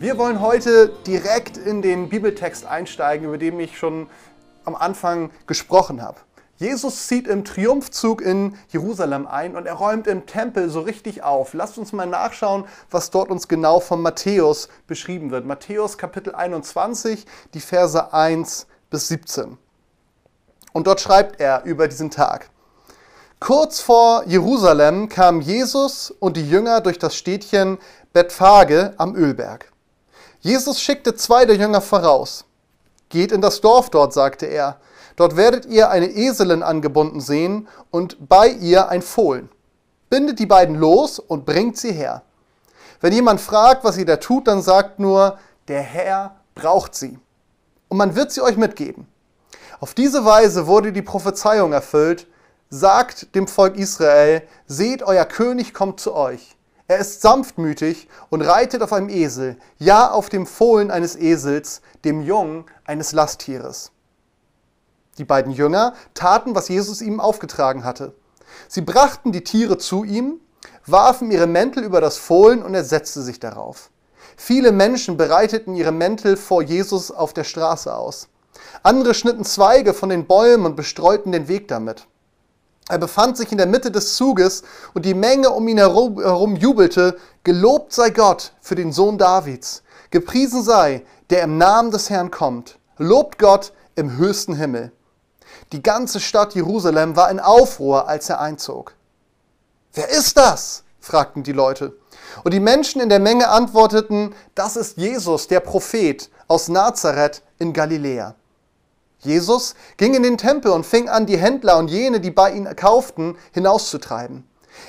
Wir wollen heute direkt in den Bibeltext einsteigen, über den ich schon am Anfang gesprochen habe. Jesus zieht im Triumphzug in Jerusalem ein und er räumt im Tempel so richtig auf. Lasst uns mal nachschauen, was dort uns genau von Matthäus beschrieben wird. Matthäus Kapitel 21, die Verse 1 bis 17. Und dort schreibt er über diesen Tag. Kurz vor Jerusalem kamen Jesus und die Jünger durch das Städtchen Bethphage am Ölberg. Jesus schickte zwei der Jünger voraus. Geht in das Dorf dort, sagte er. Dort werdet ihr eine Eselin angebunden sehen und bei ihr ein Fohlen. Bindet die beiden los und bringt sie her. Wenn jemand fragt, was sie da tut, dann sagt nur, der Herr braucht sie. Und man wird sie euch mitgeben. Auf diese Weise wurde die Prophezeiung erfüllt. Sagt dem Volk Israel, seht, euer König kommt zu euch. Er ist sanftmütig und reitet auf einem Esel, ja auf dem Fohlen eines Esels, dem Jungen eines Lasttieres. Die beiden Jünger taten, was Jesus ihm aufgetragen hatte. Sie brachten die Tiere zu ihm, warfen ihre Mäntel über das Fohlen und er setzte sich darauf. Viele Menschen bereiteten ihre Mäntel vor Jesus auf der Straße aus. Andere schnitten Zweige von den Bäumen und bestreuten den Weg damit. Er befand sich in der Mitte des Zuges und die Menge um ihn herum, jubelte, Gelobt sei Gott für den Sohn Davids, gepriesen sei, der im Namen des Herrn kommt, lobt Gott im höchsten Himmel. Die ganze Stadt Jerusalem war in Aufruhr, als er einzog. Wer ist das? fragten die Leute. Und die Menschen in der Menge antworteten, das ist Jesus, der Prophet aus Nazareth in Galiläa. Jesus ging in den Tempel und fing an, die Händler und jene, die bei ihm kauften, hinauszutreiben.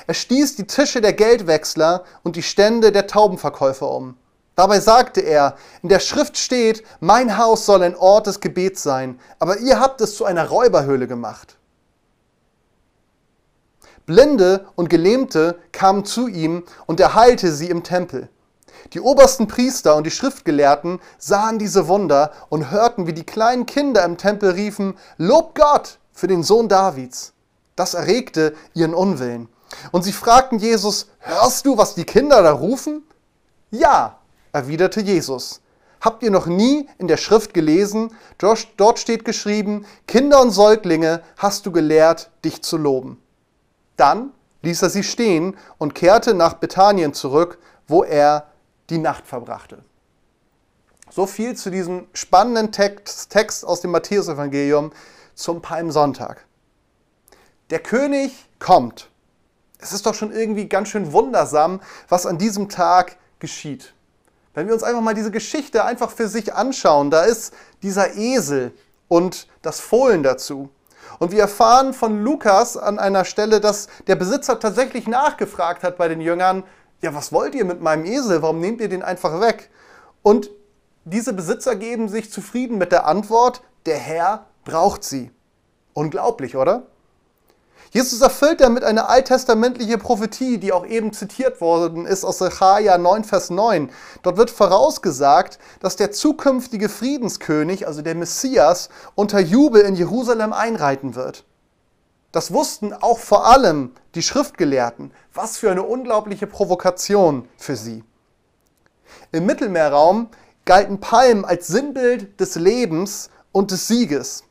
Er stieß die Tische der Geldwechsler und die Stände der Taubenverkäufer um. Dabei sagte er, in der Schrift steht, mein Haus soll ein Ort des Gebets sein, aber ihr habt es zu einer Räuberhöhle gemacht. Blinde und Gelähmte kamen zu ihm und er heilte sie im Tempel. Die obersten Priester und die Schriftgelehrten sahen diese Wunder und hörten, wie die kleinen Kinder im Tempel riefen, Lob Gott für den Sohn Davids. Das erregte ihren Unwillen. Und sie fragten Jesus, hörst du, was die Kinder da rufen? Ja, erwiderte Jesus. Habt ihr noch nie in der Schrift gelesen? Dort steht geschrieben, Kinder und Säuglinge hast du gelehrt, dich zu loben. Dann ließ er sie stehen und kehrte nach Bethanien zurück, wo er die Nacht verbrachte. So viel zu diesem spannenden Text, Text aus dem Matthäusevangelium zum Palmsonntag. Der König kommt. Es ist doch schon irgendwie ganz schön wundersam, was an diesem Tag geschieht. Wenn wir uns einfach mal diese Geschichte einfach für sich anschauen, da ist dieser Esel und das Fohlen dazu. Und wir erfahren von Lukas an einer Stelle, dass der Besitzer tatsächlich nachgefragt hat bei den Jüngern, ja, was wollt ihr mit meinem Esel? Warum nehmt ihr den einfach weg? Und diese Besitzer geben sich zufrieden mit der Antwort, der Herr braucht sie. Unglaublich, oder? Jesus erfüllt damit eine alttestamentliche Prophetie, die auch eben zitiert worden ist aus Zechariah 9, Vers 9. Dort wird vorausgesagt, dass der zukünftige Friedenskönig, also der Messias, unter Jubel in Jerusalem einreiten wird. Das wussten auch vor allem die Schriftgelehrten. Was für eine unglaubliche Provokation für sie. Im Mittelmeerraum galten Palmen als Sinnbild des Lebens und des Sieges.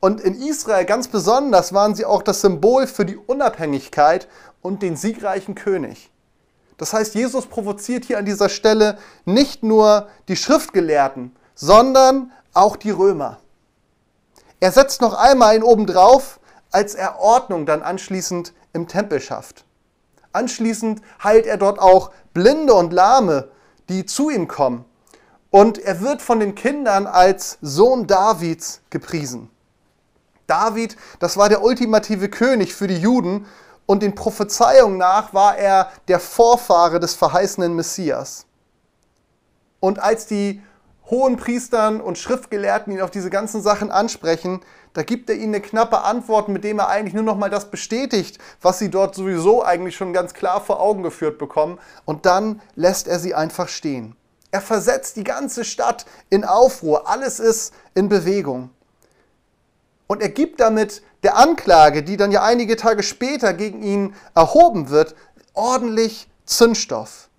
Und in Israel ganz besonders waren sie auch das Symbol für die Unabhängigkeit und den siegreichen König. Das heißt, Jesus provoziert hier an dieser Stelle nicht nur die Schriftgelehrten, sondern auch die Römer. Er setzt noch einmal einen obendrauf, als er Ordnung dann anschließend im Tempel schafft. Anschließend heilt er dort auch Blinde und Lahme, die zu ihm kommen. Und er wird von den Kindern als Sohn Davids gepriesen. David, das war der ultimative König für die Juden und den Prophezeiungen nach war er der Vorfahre des verheißenen Messias. Und als die hohen Priestern und Schriftgelehrten ihn auf diese ganzen Sachen ansprechen, da gibt er ihnen eine knappe Antwort, mit dem er eigentlich nur noch mal das bestätigt, was sie dort sowieso eigentlich schon ganz klar vor Augen geführt bekommen. Und dann lässt er sie einfach stehen. Er versetzt die ganze Stadt in Aufruhr. Alles ist in Bewegung. Und er gibt damit der Anklage, die dann ja einige Tage später gegen ihn erhoben wird, ordentlich Zündstoff.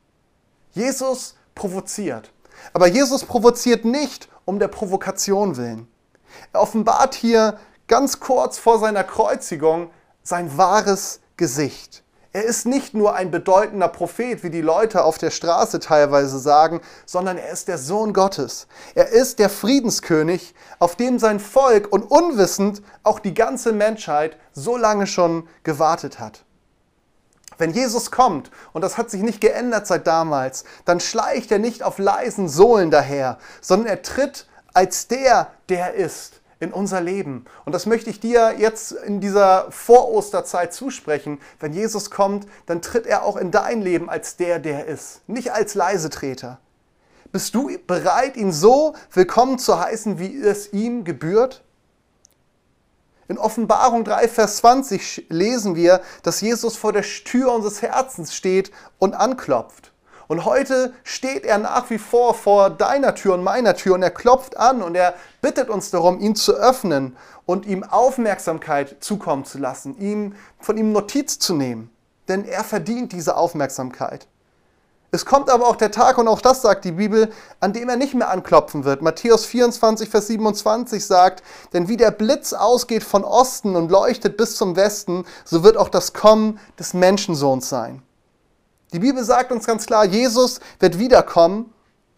Jesus provoziert. Aber Jesus provoziert nicht um der Provokation willen. Er offenbart hier ganz kurz vor seiner Kreuzigung sein wahres Gesicht. Er ist nicht nur ein bedeutender Prophet, wie die Leute auf der Straße teilweise sagen, sondern er ist der Sohn Gottes. Er ist der Friedenskönig, auf dem sein Volk und unwissend auch die ganze Menschheit so lange schon gewartet hat. Wenn Jesus kommt, und das hat sich nicht geändert seit damals, dann schleicht er nicht auf leisen Sohlen daher, sondern er tritt als der, der ist in unser Leben. Und das möchte ich dir jetzt in dieser Vorosterzeit zusprechen. Wenn Jesus kommt, dann tritt er auch in dein Leben als der, der ist, nicht als Leisetreter. Bist du bereit, ihn so willkommen zu heißen, wie es ihm gebührt? In Offenbarung 3, Vers 20 lesen wir, dass Jesus vor der Tür unseres Herzens steht und anklopft. Und heute steht er nach wie vor vor deiner Tür und meiner Tür und er klopft an und er bittet uns darum, ihn zu öffnen und ihm Aufmerksamkeit zukommen zu lassen, ihm, von ihm Notiz zu nehmen. Denn er verdient diese Aufmerksamkeit. Es kommt aber auch der Tag, und auch das sagt die Bibel, an dem er nicht mehr anklopfen wird. Matthäus 24, Vers 27 sagt, denn wie der Blitz ausgeht von Osten und leuchtet bis zum Westen, so wird auch das Kommen des Menschensohns sein. Die Bibel sagt uns ganz klar, Jesus wird wiederkommen,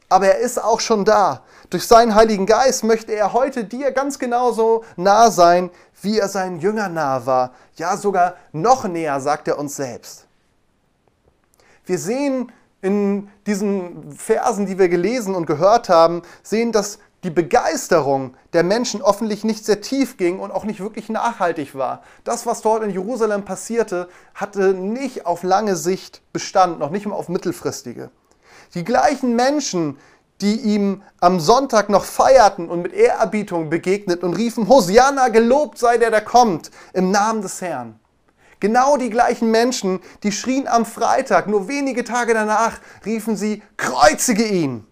aber er ist auch schon da. Durch seinen Heiligen Geist möchte er heute dir ganz genauso nah sein, wie er seinen Jüngern nah war. Ja, sogar noch näher, sagt er uns selbst. Wir sehen in diesen Versen, die wir gelesen und gehört haben, sehen, dass die Begeisterung der Menschen offensichtlich nicht sehr tief ging und auch nicht wirklich nachhaltig war. Das, was dort in Jerusalem passierte, hatte nicht auf lange Sicht Bestand, noch nicht mal auf mittelfristige. Die gleichen Menschen, die ihm am Sonntag noch feierten und mit Ehrerbietung begegnet und riefen, Hosianna, gelobt sei der, der kommt, im Namen des Herrn. Genau die gleichen Menschen, die schrien am Freitag, nur wenige Tage danach, riefen sie, kreuzige ihn.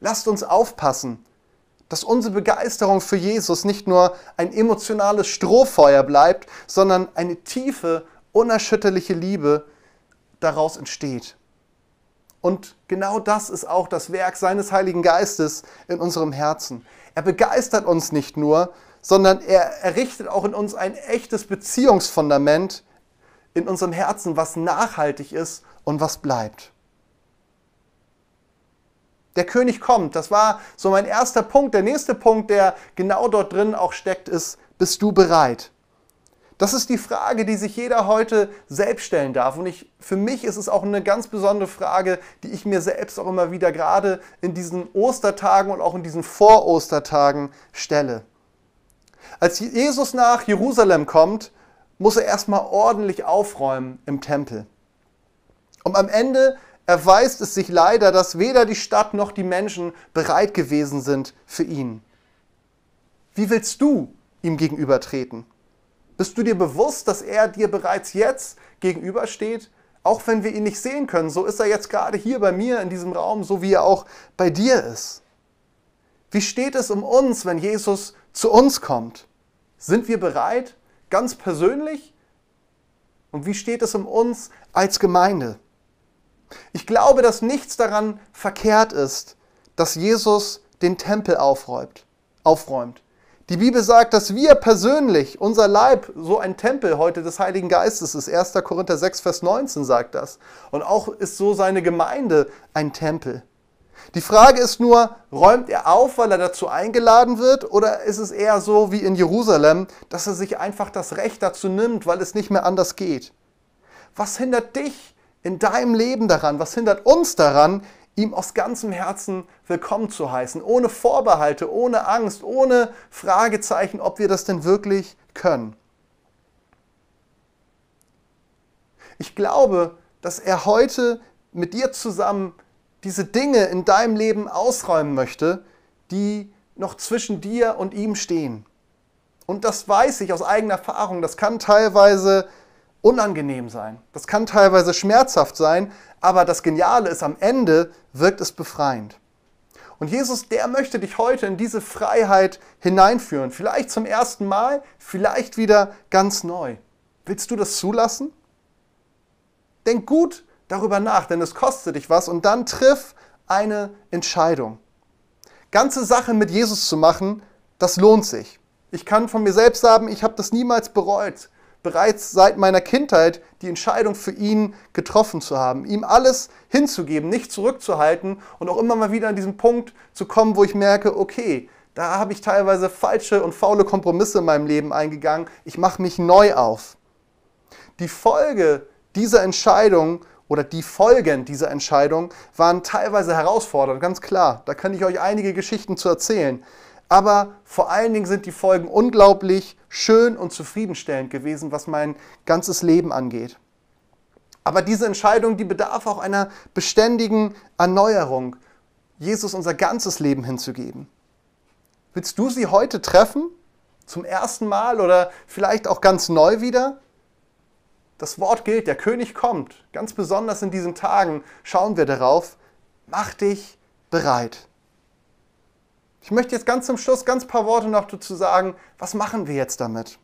Lasst uns aufpassen, dass unsere Begeisterung für Jesus nicht nur ein emotionales Strohfeuer bleibt, sondern eine tiefe, unerschütterliche Liebe daraus entsteht. Und genau das ist auch das Werk seines Heiligen Geistes in unserem Herzen. Er begeistert uns nicht nur, sondern er errichtet auch in uns ein echtes Beziehungsfundament in unserem Herzen, was nachhaltig ist und was bleibt. Der König kommt. Das war so mein erster Punkt. Der nächste Punkt, der genau dort drin auch steckt, ist, bist du bereit? Das ist die Frage, die sich jeder heute selbst stellen darf. Und ich, für mich ist es auch eine ganz besondere Frage, die ich mir selbst auch immer wieder gerade in diesen Ostertagen und auch in diesen Vorostertagen stelle. Als Jesus nach Jerusalem kommt, muss er erstmal ordentlich aufräumen im Tempel. Und am Ende erweist es sich leider, dass weder die Stadt noch die Menschen bereit gewesen sind für ihn. Wie willst du ihm gegenübertreten? Bist du dir bewusst, dass er dir bereits jetzt gegenübersteht? Auch wenn wir ihn nicht sehen können, so ist er jetzt gerade hier bei mir in diesem Raum, so wie er auch bei dir ist. Wie steht es um uns, wenn Jesus zu uns kommt? Sind wir bereit, ganz persönlich? Und wie steht es um uns als Gemeinde? Ich glaube, dass nichts daran verkehrt ist, dass Jesus den Tempel aufräumt. aufräumt. Die Bibel sagt, dass wir persönlich, unser Leib, so ein Tempel heute des Heiligen Geistes ist. 1. Korinther 6, Vers 19 sagt das. Und auch ist so seine Gemeinde ein Tempel. Die Frage ist nur, räumt er auf, weil er dazu eingeladen wird, oder ist es eher so wie in Jerusalem, dass er sich einfach das Recht dazu nimmt, weil es nicht mehr anders geht? Was hindert dich in deinem Leben daran? Was hindert uns daran, ihm aus ganzem Herzen willkommen zu heißen, ohne Vorbehalte, ohne Angst, ohne Fragezeichen, ob wir das denn wirklich können? Ich glaube, dass er heute mit dir zusammen diese Dinge in deinem Leben ausräumen möchte, die noch zwischen dir und ihm stehen. Und das weiß ich aus eigener Erfahrung. Das kann teilweise unangenehm sein. Das kann teilweise schmerzhaft sein, aber das Geniale ist, am Ende wirkt es befreiend. Und Jesus, der möchte dich heute in diese Freiheit hineinführen. Vielleicht zum ersten Mal, vielleicht wieder ganz neu. Willst du das zulassen? Denk gut darüber nach, denn es kostet dich was und dann triff eine Entscheidung. Ganze Sachen mit Jesus zu machen, das lohnt sich. Ich kann von mir selbst sagen, ich habe das niemals bereut, bereits seit meiner Kindheit die Entscheidung für ihn getroffen zu haben, ihm alles hinzugeben, nicht zurückzuhalten und auch immer mal wieder an diesen Punkt zu kommen, wo ich merke, okay, da habe ich teilweise falsche und faule Kompromisse in meinem Leben eingegangen, ich mache mich neu auf. Die Folge dieser Entscheidung oder die Folgen dieser Entscheidung waren teilweise herausfordernd, ganz klar. Da kann ich euch einige Geschichten zu erzählen. Aber vor allen Dingen sind die Folgen unglaublich schön und zufriedenstellend gewesen, was mein ganzes Leben angeht. Aber diese Entscheidung, die bedarf auch einer beständigen Erneuerung, Jesus unser ganzes Leben hinzugeben. Willst du sie heute treffen? Zum ersten Mal oder vielleicht auch ganz neu wieder? Das Wort gilt, der König kommt. Ganz besonders in diesen Tagen schauen wir darauf. Mach dich bereit. Ich möchte jetzt ganz zum Schluss ganz paar Worte noch dazu sagen, was machen wir jetzt damit?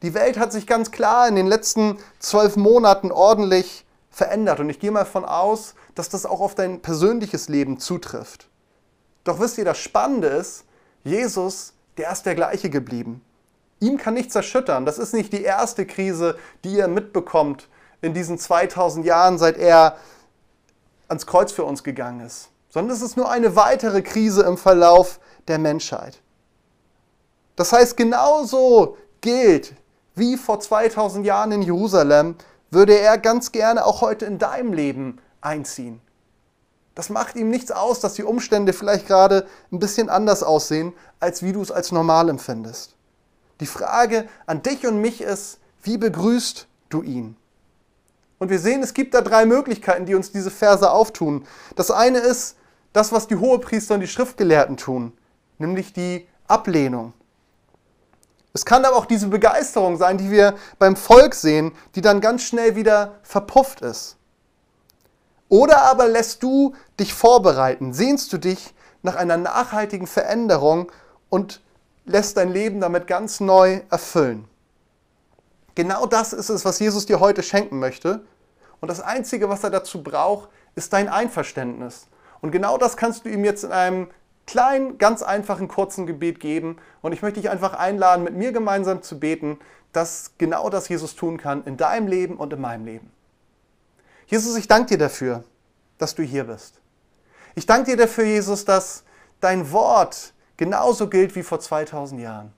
Die Welt hat sich ganz klar in den letzten zwölf Monaten ordentlich verändert und ich gehe mal davon aus, dass das auch auf dein persönliches Leben zutrifft. Doch wisst ihr, das Spannende ist, Jesus, der ist der gleiche geblieben. Ihm kann nichts erschüttern. Das ist nicht die erste Krise, die ihr mitbekommt in diesen 2000 Jahren, seit er ans Kreuz für uns gegangen ist, sondern es ist nur eine weitere Krise im Verlauf der Menschheit. Das heißt, genauso gilt wie vor 2000 Jahren in Jerusalem, würde er ganz gerne auch heute in deinem Leben einziehen. Das macht ihm nichts aus, dass die Umstände vielleicht gerade ein bisschen anders aussehen, als wie du es als normal empfindest. Die Frage an dich und mich ist, wie begrüßt du ihn? Und wir sehen, es gibt da drei Möglichkeiten, die uns diese Verse auftun. Das eine ist das, was die Hohepriester und die Schriftgelehrten tun, nämlich die Ablehnung. Es kann aber auch diese Begeisterung sein, die wir beim Volk sehen, die dann ganz schnell wieder verpufft ist. Oder aber lässt du dich vorbereiten, sehnst du dich nach einer nachhaltigen Veränderung und lässt dein Leben damit ganz neu erfüllen. Genau das ist es, was Jesus dir heute schenken möchte. Und das Einzige, was er dazu braucht, ist dein Einverständnis. Und genau das kannst du ihm jetzt in einem kleinen, ganz einfachen, kurzen Gebet geben. Und ich möchte dich einfach einladen, mit mir gemeinsam zu beten, dass genau das Jesus tun kann in deinem Leben und in meinem Leben. Jesus, ich danke dir dafür, dass du hier bist. Ich danke dir dafür, Jesus, dass dein Wort genauso gilt wie vor 2000 Jahren.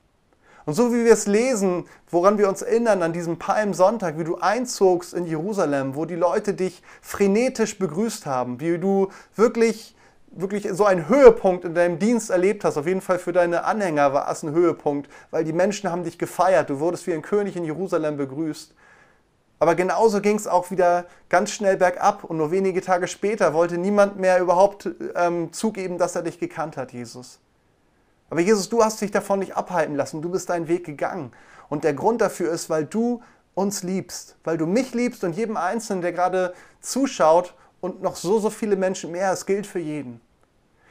Und so wie wir es lesen, woran wir uns erinnern an diesem Palmsonntag, wie du einzogst in Jerusalem, wo die Leute dich frenetisch begrüßt haben, wie du wirklich, wirklich so einen Höhepunkt in deinem Dienst erlebt hast. Auf jeden Fall für deine Anhänger war es ein Höhepunkt, weil die Menschen haben dich gefeiert. Du wurdest wie ein König in Jerusalem begrüßt. Aber genauso ging es auch wieder ganz schnell bergab und nur wenige Tage später wollte niemand mehr überhaupt ähm, zugeben, dass er dich gekannt hat, Jesus. Aber Jesus, du hast dich davon nicht abhalten lassen. Du bist deinen Weg gegangen. Und der Grund dafür ist, weil du uns liebst, weil du mich liebst und jedem Einzelnen, der gerade zuschaut und noch so, so viele Menschen mehr. Es gilt für jeden.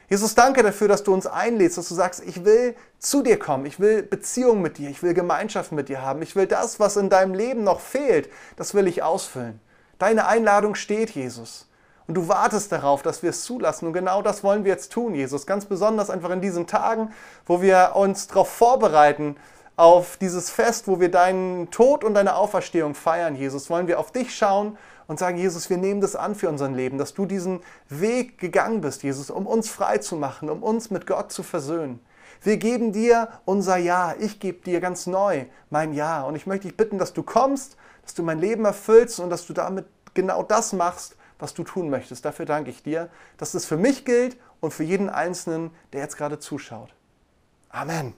Jesus, danke dafür, dass du uns einlädst, dass du sagst, ich will zu dir kommen, ich will Beziehung mit dir, ich will Gemeinschaft mit dir haben, ich will das, was in deinem Leben noch fehlt, das will ich ausfüllen. Deine Einladung steht, Jesus. Und du wartest darauf, dass wir es zulassen. Und genau das wollen wir jetzt tun, Jesus. Ganz besonders einfach in diesen Tagen, wo wir uns darauf vorbereiten, auf dieses Fest, wo wir deinen Tod und deine Auferstehung feiern, Jesus, wollen wir auf dich schauen und sagen, Jesus, wir nehmen das an für unser Leben, dass du diesen Weg gegangen bist, Jesus, um uns frei zu machen, um uns mit Gott zu versöhnen. Wir geben dir unser Ja. Ich gebe dir ganz neu mein Ja. Und ich möchte dich bitten, dass du kommst, dass du mein Leben erfüllst und dass du damit genau das machst, was du tun möchtest. Dafür danke ich dir, dass es für mich gilt und für jeden Einzelnen, der jetzt gerade zuschaut. Amen.